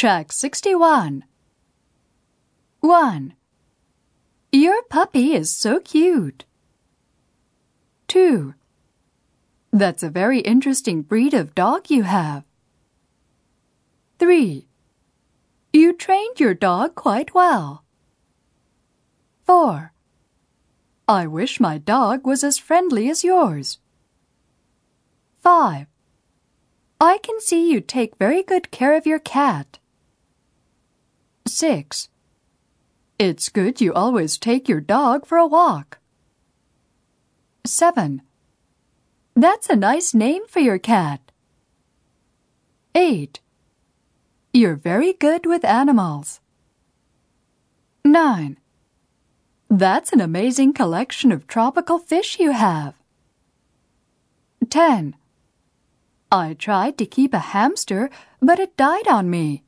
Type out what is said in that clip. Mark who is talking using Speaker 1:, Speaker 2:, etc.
Speaker 1: Track 61. 1. Your puppy is so cute. 2. That's a very interesting breed of dog you have. 3. You trained your dog quite well. 4. I wish my dog was as friendly as yours. 5. I can see you take very good care of your cat. 6. It's good you always take your dog for a walk. 7. That's a nice name for your cat. 8. You're very good with animals. 9. That's an amazing collection of tropical fish you have. 10. I tried to keep a hamster, but it died on me.